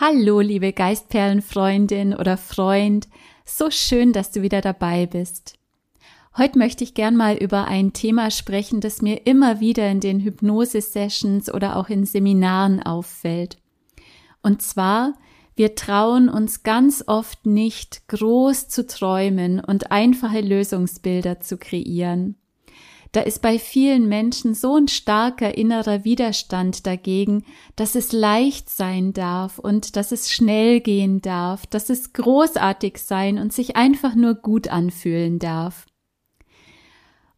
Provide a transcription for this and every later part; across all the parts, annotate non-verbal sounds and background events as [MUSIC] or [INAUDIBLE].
Hallo, liebe Geistperlenfreundin oder Freund, so schön, dass du wieder dabei bist. Heute möchte ich gern mal über ein Thema sprechen, das mir immer wieder in den Hypnose-Sessions oder auch in Seminaren auffällt. Und zwar, wir trauen uns ganz oft nicht, groß zu träumen und einfache Lösungsbilder zu kreieren. Da ist bei vielen Menschen so ein starker innerer Widerstand dagegen, dass es leicht sein darf und dass es schnell gehen darf, dass es großartig sein und sich einfach nur gut anfühlen darf.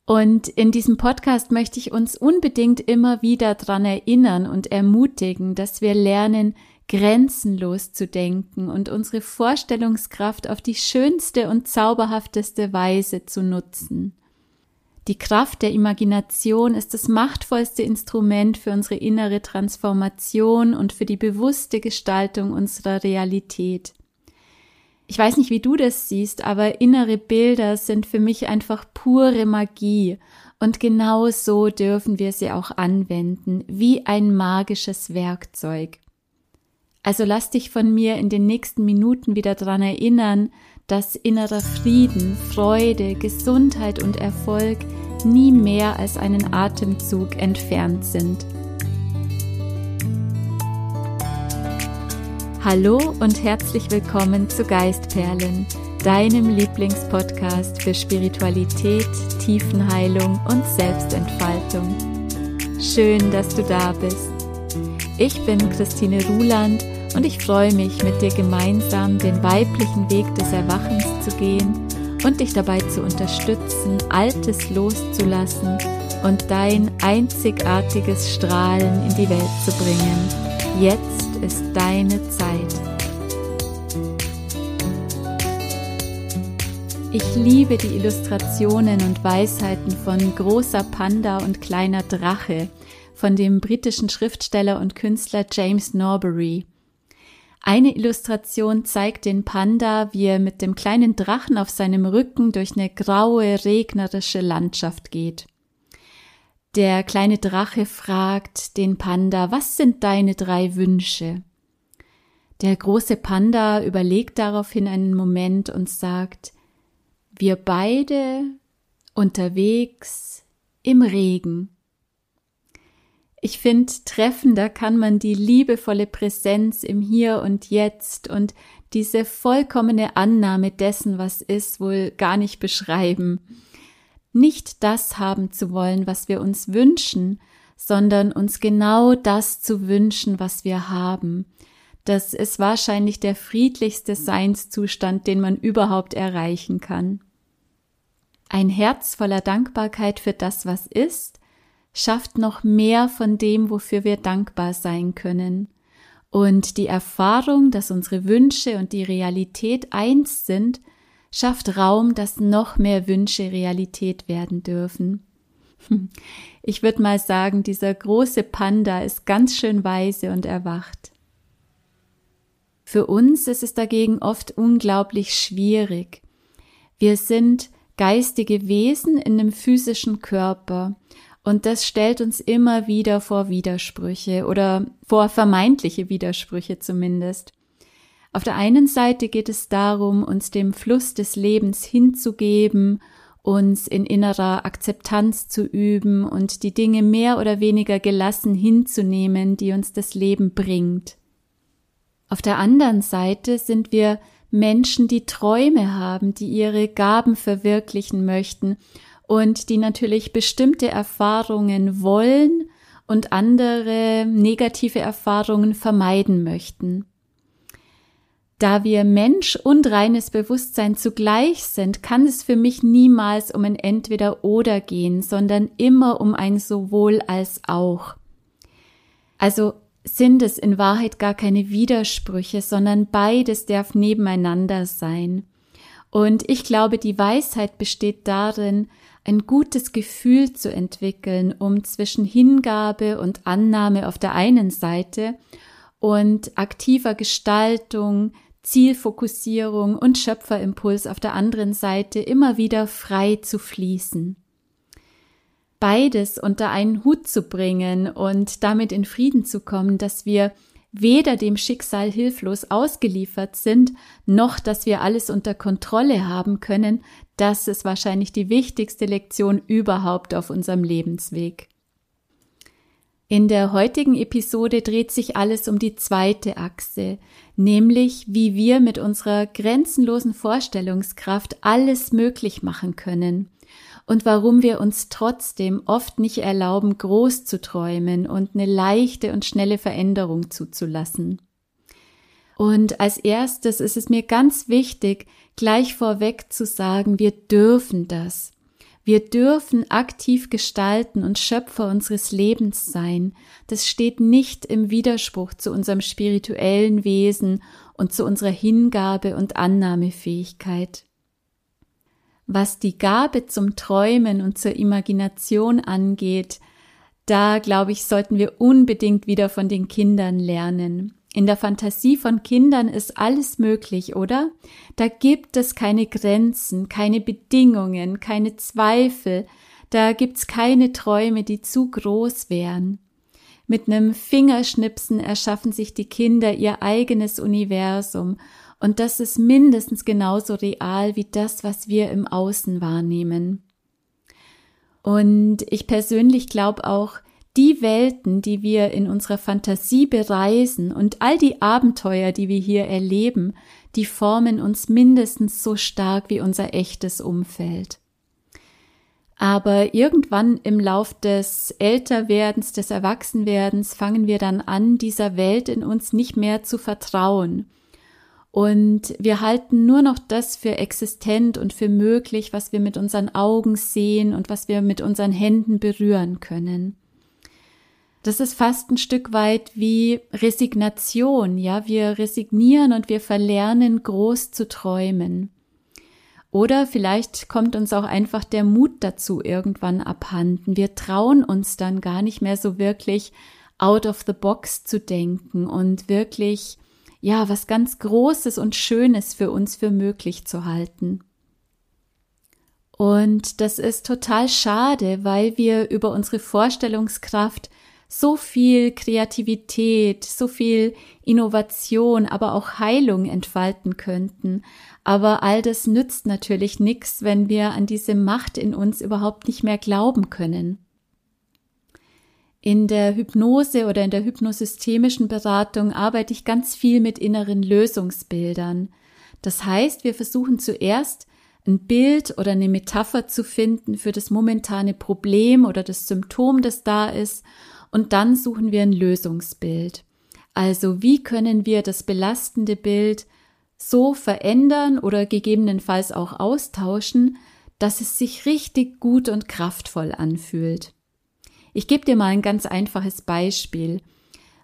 Und in diesem Podcast möchte ich uns unbedingt immer wieder dran erinnern und ermutigen, dass wir lernen, grenzenlos zu denken und unsere Vorstellungskraft auf die schönste und zauberhafteste Weise zu nutzen. Die Kraft der Imagination ist das machtvollste Instrument für unsere innere Transformation und für die bewusste Gestaltung unserer Realität. Ich weiß nicht, wie du das siehst, aber innere Bilder sind für mich einfach pure Magie und genau so dürfen wir sie auch anwenden, wie ein magisches Werkzeug. Also lass dich von mir in den nächsten Minuten wieder dran erinnern, dass innerer Frieden, Freude, Gesundheit und Erfolg nie mehr als einen Atemzug entfernt sind. Hallo und herzlich willkommen zu Geistperlen, deinem Lieblingspodcast für Spiritualität, Tiefenheilung und Selbstentfaltung. Schön, dass du da bist. Ich bin Christine Ruland und ich freue mich, mit dir gemeinsam den weiblichen Weg des Erwachens zu gehen und dich dabei zu unterstützen, Altes loszulassen und dein einzigartiges Strahlen in die Welt zu bringen. Jetzt ist deine Zeit. Ich liebe die Illustrationen und Weisheiten von großer Panda und kleiner Drache von dem britischen Schriftsteller und Künstler James Norbury. Eine Illustration zeigt den Panda, wie er mit dem kleinen Drachen auf seinem Rücken durch eine graue, regnerische Landschaft geht. Der kleine Drache fragt den Panda, was sind deine drei Wünsche? Der große Panda überlegt daraufhin einen Moment und sagt, wir beide unterwegs im Regen. Ich finde, treffender kann man die liebevolle Präsenz im Hier und Jetzt und diese vollkommene Annahme dessen, was ist, wohl gar nicht beschreiben. Nicht das haben zu wollen, was wir uns wünschen, sondern uns genau das zu wünschen, was wir haben. Das ist wahrscheinlich der friedlichste Seinszustand, den man überhaupt erreichen kann. Ein Herz voller Dankbarkeit für das, was ist, schafft noch mehr von dem, wofür wir dankbar sein können. Und die Erfahrung, dass unsere Wünsche und die Realität eins sind, schafft Raum, dass noch mehr Wünsche Realität werden dürfen. [LAUGHS] Ich würde mal sagen, dieser große Panda ist ganz schön weise und erwacht. Für uns ist es dagegen oft unglaublich schwierig. Wir sind geistige Wesen in einem physischen Körper und das stellt uns immer wieder vor Widersprüche oder vor vermeintliche Widersprüche zumindest. Auf der einen Seite geht es darum, uns dem Fluss des Lebens hinzugeben, uns in innerer Akzeptanz zu üben und die Dinge mehr oder weniger gelassen hinzunehmen, die uns das Leben bringt. Auf der anderen Seite sind wir Menschen, die Träume haben, die ihre Gaben verwirklichen möchten und die natürlich bestimmte Erfahrungen wollen und andere negative Erfahrungen vermeiden möchten. Da wir Mensch und reines Bewusstsein zugleich sind, kann es für mich niemals um ein Entweder oder gehen, sondern immer um ein sowohl als auch. Also sind es in Wahrheit gar keine Widersprüche, sondern beides darf nebeneinander sein. Und ich glaube, die Weisheit besteht darin, ein gutes Gefühl zu entwickeln, um zwischen Hingabe und Annahme auf der einen Seite und aktiver Gestaltung, Zielfokussierung und Schöpferimpuls auf der anderen Seite immer wieder frei zu fließen. Beides unter einen Hut zu bringen und damit in Frieden zu kommen, dass wir weder dem Schicksal hilflos ausgeliefert sind, noch dass wir alles unter Kontrolle haben können, das ist wahrscheinlich die wichtigste Lektion überhaupt auf unserem Lebensweg. In der heutigen Episode dreht sich alles um die zweite Achse, nämlich wie wir mit unserer grenzenlosen Vorstellungskraft alles möglich machen können und warum wir uns trotzdem oft nicht erlauben, groß zu träumen und eine leichte und schnelle Veränderung zuzulassen. Und als erstes ist es mir ganz wichtig, gleich vorweg zu sagen, wir dürfen das. Wir dürfen aktiv gestalten und Schöpfer unseres Lebens sein. Das steht nicht im Widerspruch zu unserem spirituellen Wesen und zu unserer Hingabe und Annahmefähigkeit. Was die Gabe zum Träumen und zur Imagination angeht, da glaube ich, sollten wir unbedingt wieder von den Kindern lernen. In der Fantasie von Kindern ist alles möglich, oder? Da gibt es keine Grenzen, keine Bedingungen, keine Zweifel, da gibt's keine Träume, die zu groß wären. Mit einem Fingerschnipsen erschaffen sich die Kinder ihr eigenes Universum und das ist mindestens genauso real wie das, was wir im Außen wahrnehmen. Und ich persönlich glaube auch, die Welten, die wir in unserer Fantasie bereisen und all die Abenteuer, die wir hier erleben, die formen uns mindestens so stark wie unser echtes Umfeld. Aber irgendwann im Lauf des Älterwerdens, des Erwachsenwerdens fangen wir dann an, dieser Welt in uns nicht mehr zu vertrauen und wir halten nur noch das für existent und für möglich, was wir mit unseren Augen sehen und was wir mit unseren Händen berühren können. Das ist fast ein Stück weit wie Resignation, ja, wir resignieren und wir verlernen groß zu träumen. Oder vielleicht kommt uns auch einfach der Mut dazu irgendwann abhanden. Wir trauen uns dann gar nicht mehr so wirklich out of the box zu denken und wirklich ja, was ganz Großes und Schönes für uns für möglich zu halten. Und das ist total schade, weil wir über unsere Vorstellungskraft so viel Kreativität, so viel Innovation, aber auch Heilung entfalten könnten. Aber all das nützt natürlich nichts, wenn wir an diese Macht in uns überhaupt nicht mehr glauben können. In der Hypnose oder in der hypnosystemischen Beratung arbeite ich ganz viel mit inneren Lösungsbildern. Das heißt, wir versuchen zuerst ein Bild oder eine Metapher zu finden für das momentane Problem oder das Symptom, das da ist, und dann suchen wir ein Lösungsbild. Also wie können wir das belastende Bild so verändern oder gegebenenfalls auch austauschen, dass es sich richtig gut und kraftvoll anfühlt. Ich gebe dir mal ein ganz einfaches Beispiel.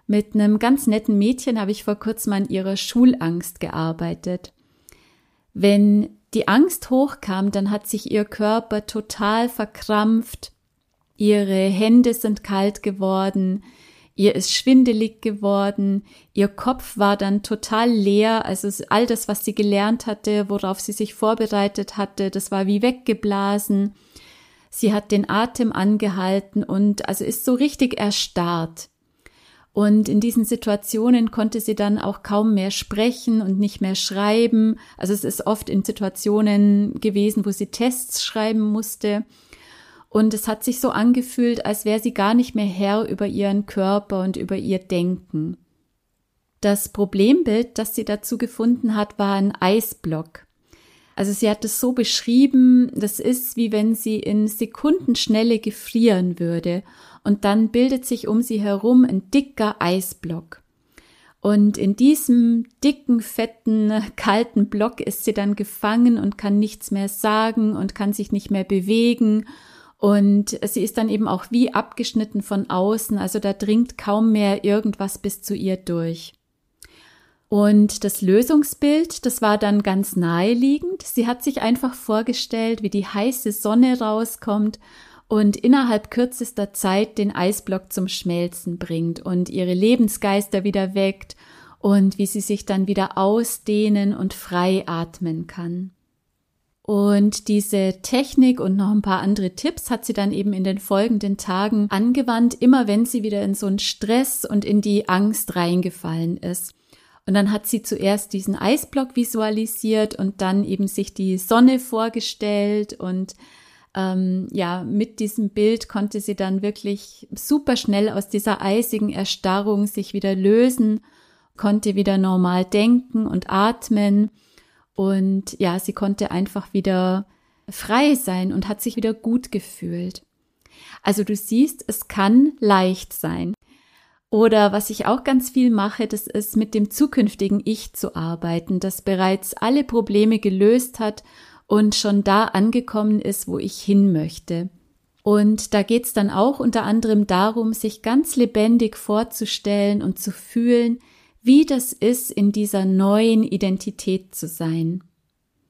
Mit einem ganz netten Mädchen habe ich vor kurzem an ihrer Schulangst gearbeitet. Wenn die Angst hochkam, dann hat sich ihr Körper total verkrampft, ihre Hände sind kalt geworden, ihr ist schwindelig geworden, ihr Kopf war dann total leer, also all das, was sie gelernt hatte, worauf sie sich vorbereitet hatte, das war wie weggeblasen. Sie hat den Atem angehalten und also ist so richtig erstarrt. Und in diesen Situationen konnte sie dann auch kaum mehr sprechen und nicht mehr schreiben. Also es ist oft in Situationen gewesen, wo sie Tests schreiben musste. Und es hat sich so angefühlt, als wäre sie gar nicht mehr Herr über ihren Körper und über ihr Denken. Das Problembild, das sie dazu gefunden hat, war ein Eisblock. Also sie hat es so beschrieben, das ist wie wenn sie in Sekundenschnelle gefrieren würde und dann bildet sich um sie herum ein dicker Eisblock. Und in diesem dicken, fetten, [LAUGHS] kalten Block ist sie dann gefangen und kann nichts mehr sagen und kann sich nicht mehr bewegen. Und sie ist dann eben auch wie abgeschnitten von außen, also da dringt kaum mehr irgendwas bis zu ihr durch. Und das Lösungsbild, das war dann ganz naheliegend. Sie hat sich einfach vorgestellt, wie die heiße Sonne rauskommt und innerhalb kürzester Zeit den Eisblock zum Schmelzen bringt und ihre Lebensgeister wieder weckt und wie sie sich dann wieder ausdehnen und frei atmen kann. Und diese Technik und noch ein paar andere Tipps hat sie dann eben in den folgenden Tagen angewandt, immer wenn sie wieder in so einen Stress und in die Angst reingefallen ist. Und dann hat sie zuerst diesen Eisblock visualisiert und dann eben sich die Sonne vorgestellt und ähm, ja, mit diesem Bild konnte sie dann wirklich super schnell aus dieser eisigen Erstarrung sich wieder lösen, konnte wieder normal denken und atmen und ja, sie konnte einfach wieder frei sein und hat sich wieder gut gefühlt. Also du siehst, es kann leicht sein. Oder was ich auch ganz viel mache, das ist mit dem zukünftigen Ich zu arbeiten, das bereits alle Probleme gelöst hat und schon da angekommen ist, wo ich hin möchte. Und da geht's dann auch unter anderem darum, sich ganz lebendig vorzustellen und zu fühlen, wie das ist, in dieser neuen Identität zu sein.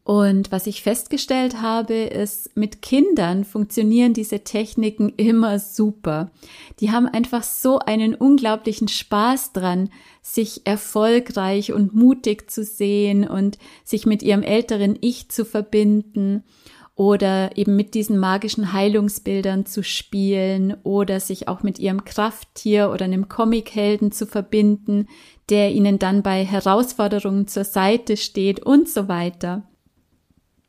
Und was ich festgestellt habe, ist, mit Kindern funktionieren diese Techniken immer super. Die haben einfach so einen unglaublichen Spaß dran, sich erfolgreich und mutig zu sehen und sich mit ihrem älteren Ich zu verbinden oder eben mit diesen magischen Heilungsbildern zu spielen oder sich auch mit ihrem Krafttier oder einem Comichelden zu verbinden, der ihnen dann bei Herausforderungen zur Seite steht und so weiter.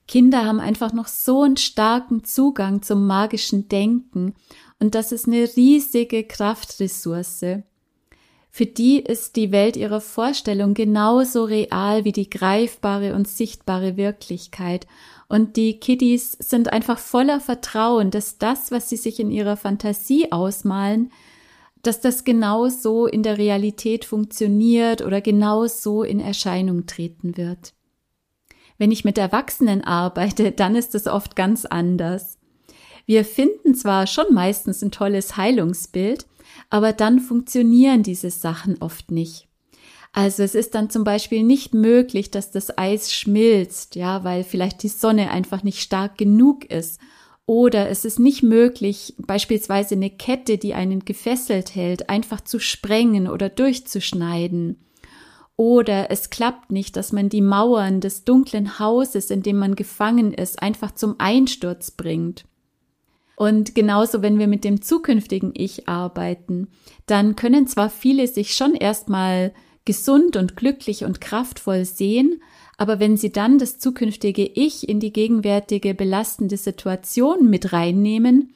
Kinder haben einfach noch so einen starken Zugang zum magischen Denken und das ist eine riesige Kraftressource. Für die ist die Welt ihrer Vorstellung genauso real wie die greifbare und sichtbare Wirklichkeit. Und die Kiddies sind einfach voller Vertrauen, dass das, was sie sich in ihrer Fantasie ausmalen, dass das genau so in der Realität funktioniert oder genau so in Erscheinung treten wird. Wenn ich mit Erwachsenen arbeite, dann ist es oft ganz anders. Wir finden zwar schon meistens ein tolles Heilungsbild, aber dann funktionieren diese Sachen oft nicht. Also es ist dann zum Beispiel nicht möglich, dass das Eis schmilzt, ja, weil vielleicht die Sonne einfach nicht stark genug ist. Oder es ist nicht möglich, beispielsweise eine Kette, die einen gefesselt hält, einfach zu sprengen oder durchzuschneiden. Oder es klappt nicht, dass man die Mauern des dunklen Hauses, in dem man gefangen ist, einfach zum Einsturz bringt. Und genauso, wenn wir mit dem zukünftigen Ich arbeiten, dann können zwar viele sich schon erstmal gesund und glücklich und kraftvoll sehen, aber wenn sie dann das zukünftige Ich in die gegenwärtige belastende Situation mit reinnehmen,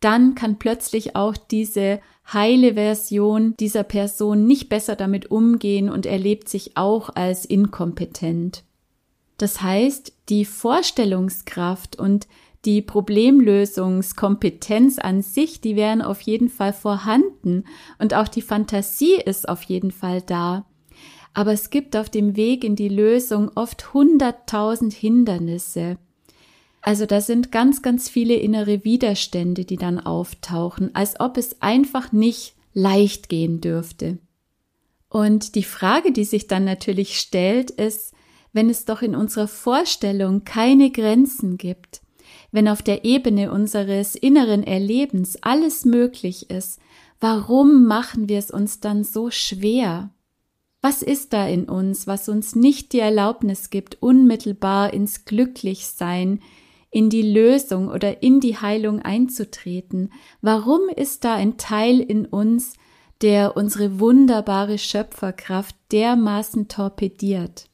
dann kann plötzlich auch diese heile Version dieser Person nicht besser damit umgehen und erlebt sich auch als inkompetent. Das heißt, die Vorstellungskraft und die Problemlösungskompetenz an sich, die wären auf jeden Fall vorhanden und auch die Fantasie ist auf jeden Fall da. Aber es gibt auf dem Weg in die Lösung oft hunderttausend Hindernisse. Also da sind ganz, ganz viele innere Widerstände, die dann auftauchen, als ob es einfach nicht leicht gehen dürfte. Und die Frage, die sich dann natürlich stellt, ist, wenn es doch in unserer Vorstellung keine Grenzen gibt, wenn auf der Ebene unseres inneren Erlebens alles möglich ist, warum machen wir es uns dann so schwer? Was ist da in uns, was uns nicht die Erlaubnis gibt, unmittelbar ins Glücklichsein, in die Lösung oder in die Heilung einzutreten? Warum ist da ein Teil in uns, der unsere wunderbare Schöpferkraft dermaßen torpediert?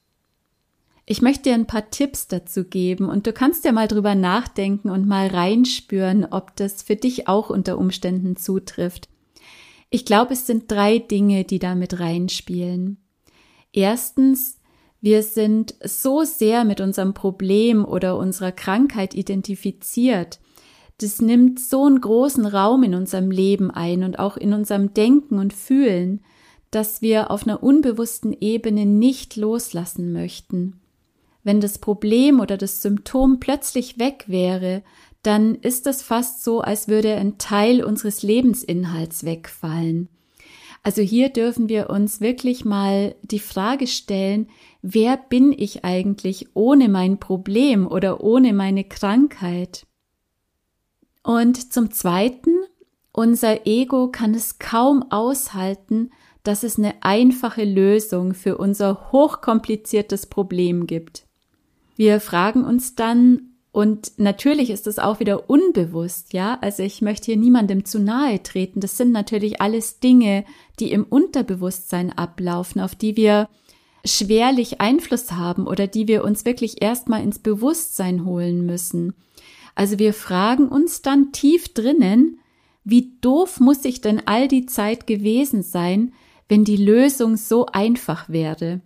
Ich möchte dir ein paar Tipps dazu geben und du kannst ja mal drüber nachdenken und mal reinspüren, ob das für dich auch unter Umständen zutrifft. Ich glaube, es sind drei Dinge, die da mit reinspielen. Erstens, wir sind so sehr mit unserem Problem oder unserer Krankheit identifiziert. Das nimmt so einen großen Raum in unserem Leben ein und auch in unserem Denken und Fühlen, dass wir auf einer unbewussten Ebene nicht loslassen möchten. Wenn das Problem oder das Symptom plötzlich weg wäre, dann ist das fast so, als würde ein Teil unseres Lebensinhalts wegfallen. Also hier dürfen wir uns wirklich mal die Frage stellen, wer bin ich eigentlich ohne mein Problem oder ohne meine Krankheit? Und zum Zweiten, unser Ego kann es kaum aushalten, dass es eine einfache Lösung für unser hochkompliziertes Problem gibt. Wir fragen uns dann, Und natürlich ist es auch wieder unbewusst, ja. Also ich möchte hier niemandem zu nahe treten. Das sind natürlich alles Dinge, die im Unterbewusstsein ablaufen, auf die wir schwerlich Einfluss haben oder die wir uns wirklich erstmal ins Bewusstsein holen müssen. Also wir fragen uns dann tief drinnen, wie doof muss ich denn all die Zeit gewesen sein, wenn die Lösung so einfach wäre?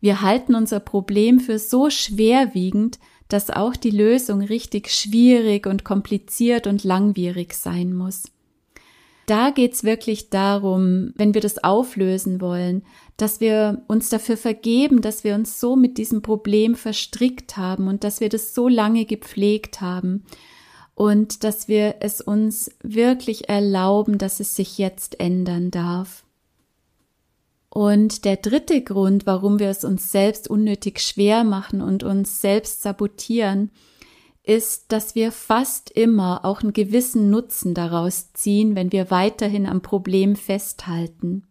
Wir halten unser Problem für so schwerwiegend, dass auch die Lösung richtig schwierig und kompliziert und langwierig sein muss. Da geht's wirklich darum, wenn wir das auflösen wollen, dass wir uns dafür vergeben, dass wir uns so mit diesem Problem verstrickt haben und dass wir das so lange gepflegt haben und dass wir es uns wirklich erlauben, dass es sich jetzt ändern darf. Und der dritte Grund, warum wir es uns selbst unnötig schwer machen und uns selbst sabotieren, ist, dass wir fast immer auch einen gewissen Nutzen daraus ziehen, wenn wir weiterhin am Problem festhalten.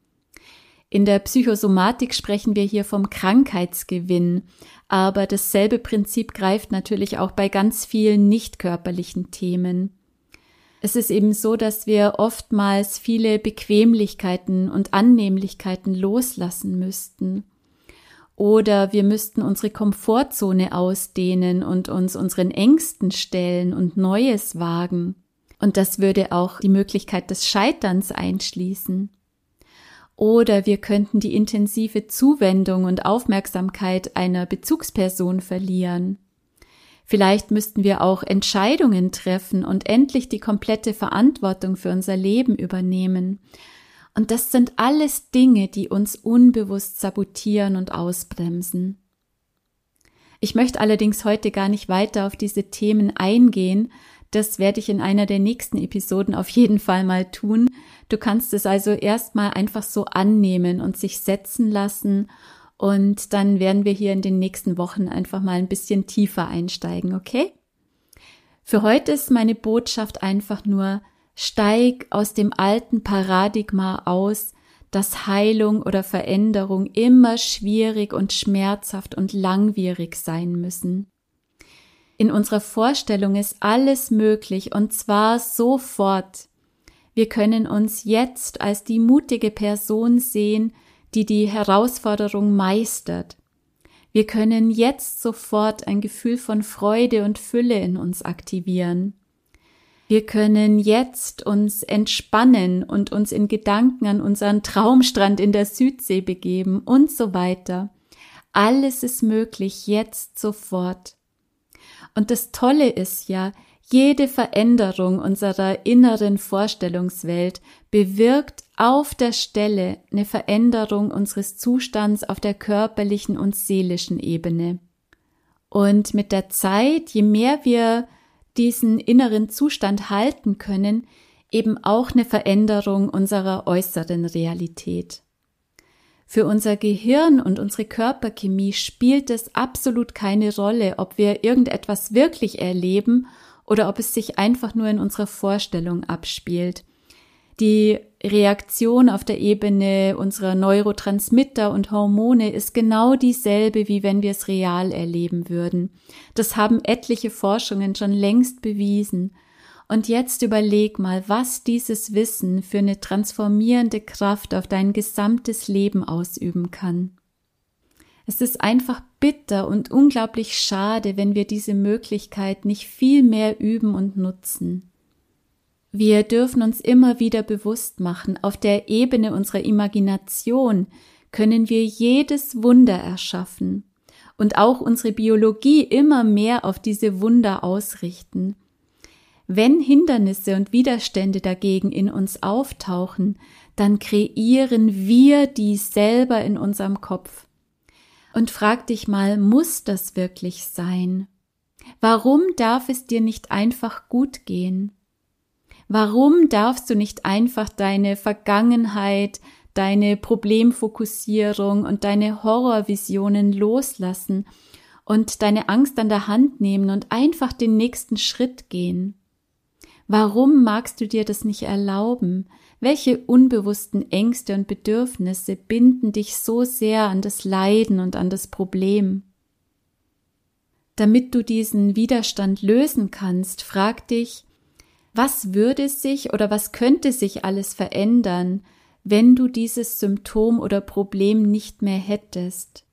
In der Psychosomatik sprechen wir hier vom Krankheitsgewinn, aber dasselbe Prinzip greift natürlich auch bei ganz vielen nicht körperlichen Themen. Es ist eben so, dass wir oftmals viele Bequemlichkeiten und Annehmlichkeiten loslassen müssten. Oder wir müssten unsere Komfortzone ausdehnen und uns unseren Ängsten stellen und Neues wagen. Und das würde auch die Möglichkeit des Scheiterns einschließen. Oder wir könnten die intensive Zuwendung und Aufmerksamkeit einer Bezugsperson verlieren. Vielleicht müssten wir auch Entscheidungen treffen und endlich die komplette Verantwortung für unser Leben übernehmen. Und das sind alles Dinge, die uns unbewusst sabotieren und ausbremsen. Ich möchte allerdings heute gar nicht weiter auf diese Themen eingehen. Das werde ich in einer der nächsten Episoden auf jeden Fall mal tun. Du kannst es also erstmal einfach so annehmen und sich setzen lassen und dann werden wir hier in den nächsten Wochen einfach mal ein bisschen tiefer einsteigen, okay? Für heute ist meine Botschaft einfach nur, steig aus dem alten Paradigma aus, dass Heilung oder Veränderung immer schwierig und schmerzhaft und langwierig sein müssen. In unserer Vorstellung ist alles möglich und zwar sofort. Wir können uns jetzt als die mutige Person sehen, die die Herausforderung meistert. Wir können jetzt sofort ein Gefühl von Freude und Fülle in uns aktivieren. Wir können jetzt uns entspannen und uns in Gedanken an unseren Traumstrand in der Südsee begeben und so weiter. Alles ist möglich jetzt sofort. Und das Tolle ist ja, jede Veränderung unserer inneren Vorstellungswelt bewirkt auf der Stelle eine Veränderung unseres Zustands auf der körperlichen und seelischen Ebene. Und mit der Zeit, je mehr wir diesen inneren Zustand halten können, eben auch eine Veränderung unserer äußeren Realität. Für unser Gehirn und unsere Körperchemie spielt es absolut keine Rolle, ob wir irgendetwas wirklich erleben oder ob es sich einfach nur in unserer Vorstellung abspielt. Die Reaktion auf der Ebene unserer Neurotransmitter und Hormone ist genau dieselbe, wie wenn wir es real erleben würden. Das haben etliche Forschungen schon längst bewiesen. Und jetzt überleg mal, was dieses Wissen für eine transformierende Kraft auf dein gesamtes Leben ausüben kann. Es ist einfach bitter und unglaublich schade, wenn wir diese Möglichkeit nicht viel mehr üben und nutzen. Wir dürfen uns immer wieder bewusst machen, auf der Ebene unserer Imagination können wir jedes Wunder erschaffen und auch unsere Biologie immer mehr auf diese Wunder ausrichten. Wenn Hindernisse und Widerstände dagegen in uns auftauchen, dann kreieren wir die selber in unserem Kopf und frag dich mal, muss das wirklich sein? Warum darf es dir nicht einfach gut gehen? Warum darfst du nicht einfach deine Vergangenheit, deine Problemfokussierung und deine Horrorvisionen loslassen und deine Angst an der Hand nehmen und einfach den nächsten Schritt gehen? Warum magst du dir das nicht erlauben? Welche unbewussten Ängste und Bedürfnisse binden dich so sehr an das Leiden und an das Problem? Damit du diesen Widerstand lösen kannst, frag dich, was würde sich oder was könnte sich alles verändern, wenn du dieses Symptom oder Problem nicht mehr hättest?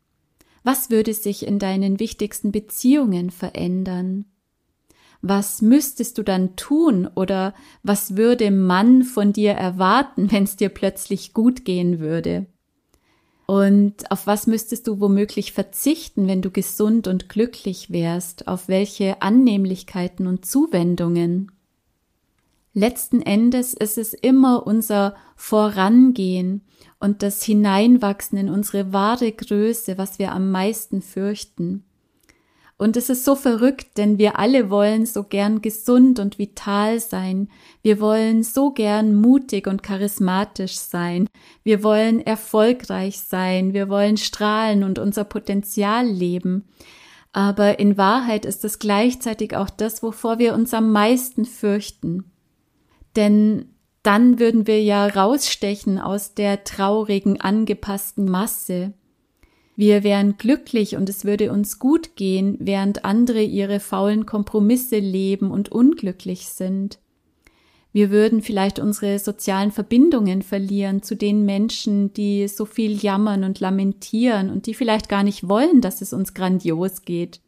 Was würde sich in deinen wichtigsten Beziehungen verändern? Was müsstest du dann tun oder was würde man von dir erwarten, [LAUGHS] wenn es dir plötzlich gut gehen würde? Und auf was müsstest du womöglich verzichten, wenn du gesund und glücklich wärst? Auf welche Annehmlichkeiten und Zuwendungen? Letzten Endes ist es immer unser Vorangehen und das Hineinwachsen in unsere wahre Größe, was wir am meisten fürchten. Und es ist so verrückt, denn wir alle wollen so gern gesund und vital sein. Wir wollen so gern mutig und charismatisch sein. Wir wollen erfolgreich sein. Wir wollen strahlen und unser Potenzial leben. Aber in Wahrheit ist es gleichzeitig auch das, wovor wir uns am meisten fürchten. Denn dann würden wir ja rausstechen aus der traurigen, angepassten Masse. Wir wären glücklich und es würde uns gut gehen, während andere ihre faulen Kompromisse leben und unglücklich sind. Wir würden vielleicht unsere sozialen Verbindungen verlieren zu den Menschen, die so viel jammern und lamentieren und die vielleicht gar nicht wollen, dass es uns grandios geht.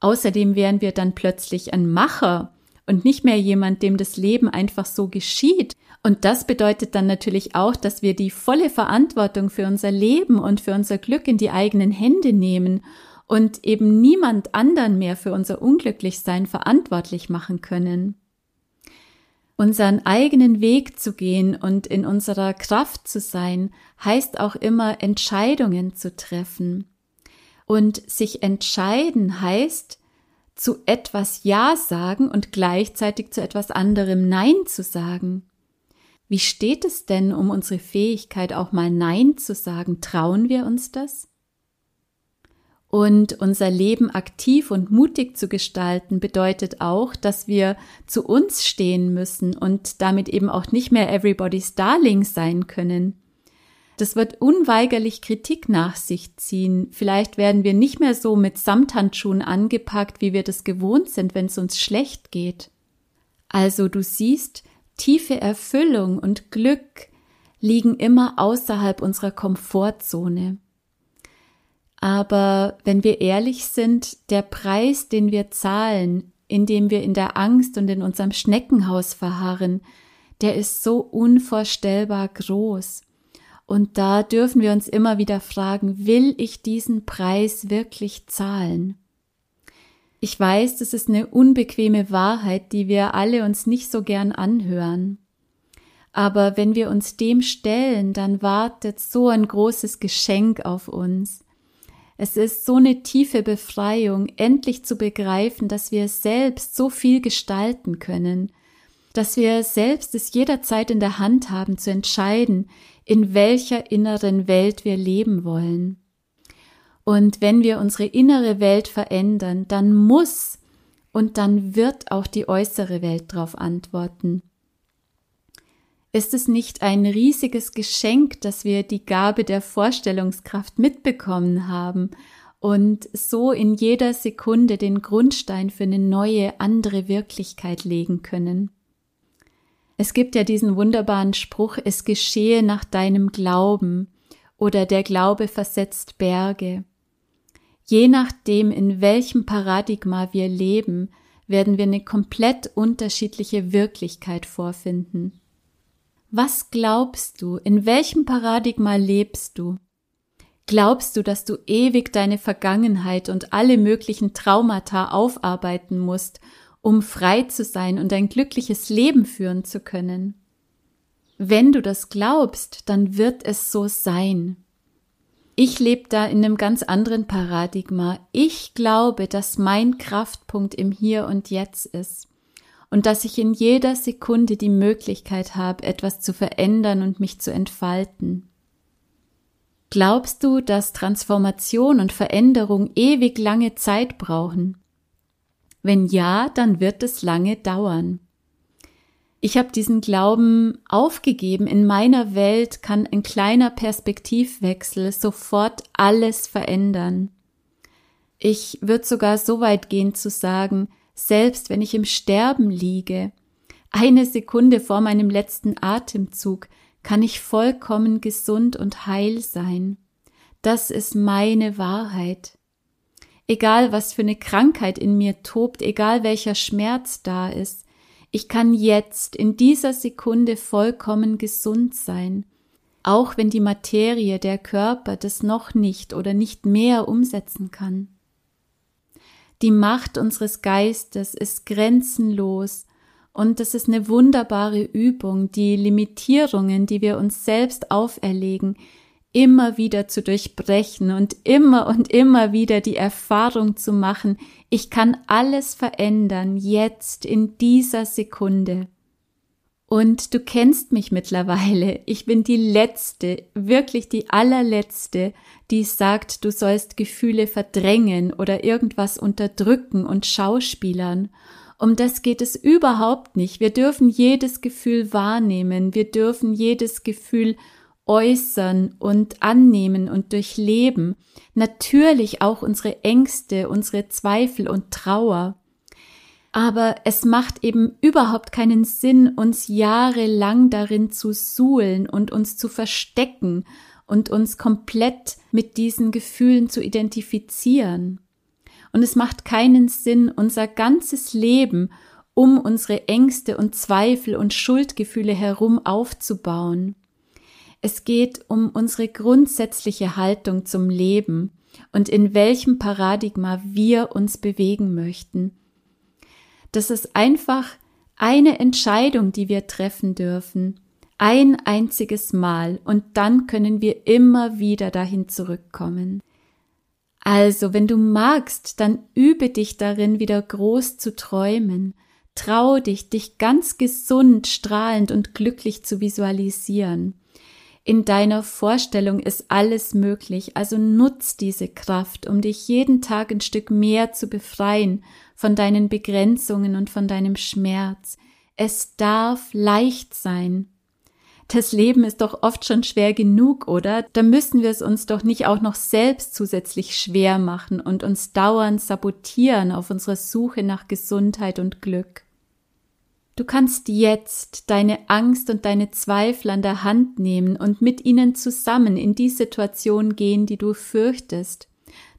Außerdem wären wir dann plötzlich ein Macher und nicht mehr jemand, dem das Leben einfach so geschieht. Und das bedeutet dann natürlich auch, dass wir die volle Verantwortung für unser Leben und für unser Glück in die eigenen Hände nehmen und eben niemand anderen mehr für unser Unglücklichsein verantwortlich machen können. Unseren eigenen Weg zu gehen und in unserer Kraft zu sein, heißt auch immer Entscheidungen zu treffen. Und sich entscheiden heißt, zu etwas Ja sagen und gleichzeitig zu etwas anderem Nein zu sagen. Wie steht es denn um unsere Fähigkeit, auch mal Nein zu sagen? Trauen wir uns das? Und unser Leben aktiv und mutig zu gestalten bedeutet auch, dass wir zu uns stehen müssen und damit eben auch nicht mehr everybody's darling sein können. Das wird unweigerlich Kritik nach sich ziehen. Vielleicht werden wir nicht mehr so mit Samthandschuhen angepackt, wie wir das gewohnt sind, wenn es uns schlecht geht. Also du siehst, tiefe Erfüllung und Glück liegen immer außerhalb unserer Komfortzone. Aber wenn wir ehrlich sind, der Preis, den wir zahlen, indem wir in der Angst und in unserem Schneckenhaus verharren, der ist so unvorstellbar groß. Und da dürfen wir uns immer wieder fragen, will ich diesen Preis wirklich zahlen? Ich weiß, das ist eine unbequeme Wahrheit, die wir alle uns nicht so gern anhören. Aber wenn wir uns dem stellen, dann wartet so ein großes Geschenk auf uns. Es ist so eine tiefe Befreiung, endlich zu begreifen, dass wir selbst so viel gestalten können, dass wir selbst es jederzeit in der Hand haben zu entscheiden, in welcher inneren Welt wir leben wollen. Und wenn wir unsere innere Welt verändern, dann muss und dann wird auch die äußere Welt darauf antworten. Ist es nicht ein riesiges Geschenk, dass wir die Gabe der Vorstellungskraft mitbekommen haben und so in jeder Sekunde den Grundstein für eine neue, andere Wirklichkeit legen können? Es gibt ja diesen wunderbaren Spruch, es geschehe nach deinem Glauben oder der Glaube versetzt Berge. Je nachdem, in welchem Paradigma wir leben, werden wir eine komplett unterschiedliche Wirklichkeit vorfinden. Was glaubst du? In welchem Paradigma lebst du? Glaubst du, dass du ewig deine Vergangenheit und alle möglichen Traumata aufarbeiten musst um frei zu sein und ein glückliches Leben führen zu können. Wenn du das glaubst, dann wird es so sein. Ich lebe da in einem ganz anderen Paradigma. Ich glaube, dass mein Kraftpunkt im Hier und Jetzt ist und dass ich in jeder Sekunde die Möglichkeit habe, etwas zu verändern und mich zu entfalten. Glaubst du, dass Transformation und Veränderung ewig lange Zeit brauchen? Wenn ja, dann wird es lange dauern. Ich habe diesen Glauben aufgegeben. In meiner Welt kann ein kleiner Perspektivwechsel sofort alles verändern. Ich würde sogar so weit gehen zu sagen, selbst wenn ich im Sterben liege, eine Sekunde vor meinem letzten Atemzug, kann ich vollkommen gesund und heil sein. Das ist meine Wahrheit. Egal was für eine Krankheit in mir tobt, egal welcher Schmerz da ist, ich kann jetzt in dieser Sekunde vollkommen gesund sein, auch wenn die Materie, der Körper das noch nicht oder nicht mehr umsetzen kann. Die Macht unseres Geistes ist grenzenlos und das ist eine wunderbare Übung, die Limitierungen, die wir uns selbst auferlegen, immer wieder zu durchbrechen und immer und immer wieder die Erfahrung zu machen, ich kann alles verändern, jetzt, in dieser Sekunde. Und du kennst mich mittlerweile. Ich bin die Letzte, wirklich die allerletzte, die sagt, du sollst Gefühle verdrängen oder irgendwas unterdrücken und schauspielern. Um das geht es überhaupt nicht. Wir dürfen jedes Gefühl wahrnehmen. Wir dürfen jedes Gefühl äußern und annehmen und durchleben, natürlich auch unsere Ängste, unsere Zweifel und Trauer. Aber es macht eben überhaupt keinen Sinn, uns jahrelang darin zu suhlen und uns zu verstecken und uns komplett mit diesen Gefühlen zu identifizieren. Und es macht keinen Sinn, unser ganzes Leben um unsere Ängste und Zweifel und Schuldgefühle herum aufzubauen. Es geht um unsere grundsätzliche Haltung zum Leben und in welchem Paradigma wir uns bewegen möchten. Das ist einfach eine Entscheidung, die wir treffen dürfen, ein einziges Mal, und dann können wir immer wieder dahin zurückkommen. Also, wenn du magst, dann übe dich darin, wieder groß zu träumen. Trau dich, dich ganz gesund, strahlend und glücklich zu visualisieren. In deiner Vorstellung ist alles möglich, also nutz diese Kraft, um dich jeden Tag ein Stück mehr zu befreien von deinen Begrenzungen und von deinem Schmerz. Es darf leicht sein. Das Leben ist doch oft schon schwer genug, oder? Da müssen wir es uns doch nicht auch noch selbst zusätzlich schwer machen und uns dauernd sabotieren auf unserer Suche nach Gesundheit und Glück. Du kannst jetzt deine Angst und deine Zweifel an der Hand nehmen und mit ihnen zusammen in die Situation gehen, die du fürchtest.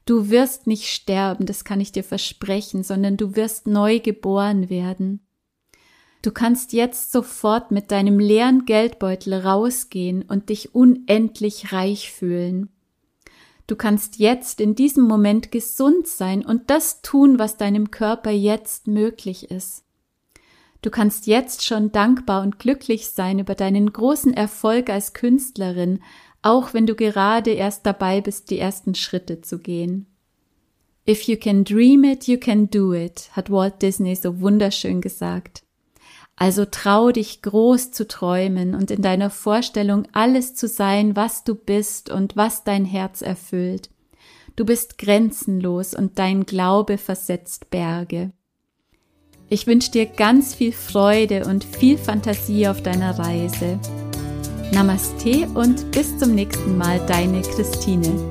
Du wirst nicht sterben, das kann ich dir versprechen, sondern du wirst neu geboren werden. Du kannst jetzt sofort mit deinem leeren Geldbeutel rausgehen und dich unendlich reich fühlen. Du kannst jetzt in diesem Moment gesund sein und das tun, was deinem Körper jetzt möglich ist. Du kannst jetzt schon dankbar und glücklich sein über deinen großen Erfolg als Künstlerin, auch wenn du gerade erst dabei bist, die ersten Schritte zu gehen. If you can dream it, you can do it, hat Walt Disney so wunderschön gesagt. Also trau dich groß zu träumen und in deiner Vorstellung alles zu sein, was du bist und was dein Herz erfüllt. Du bist grenzenlos und dein Glaube versetzt Berge. Ich wünsche dir ganz viel Freude und viel Fantasie auf deiner Reise. Namaste und bis zum nächsten Mal, deine Christine.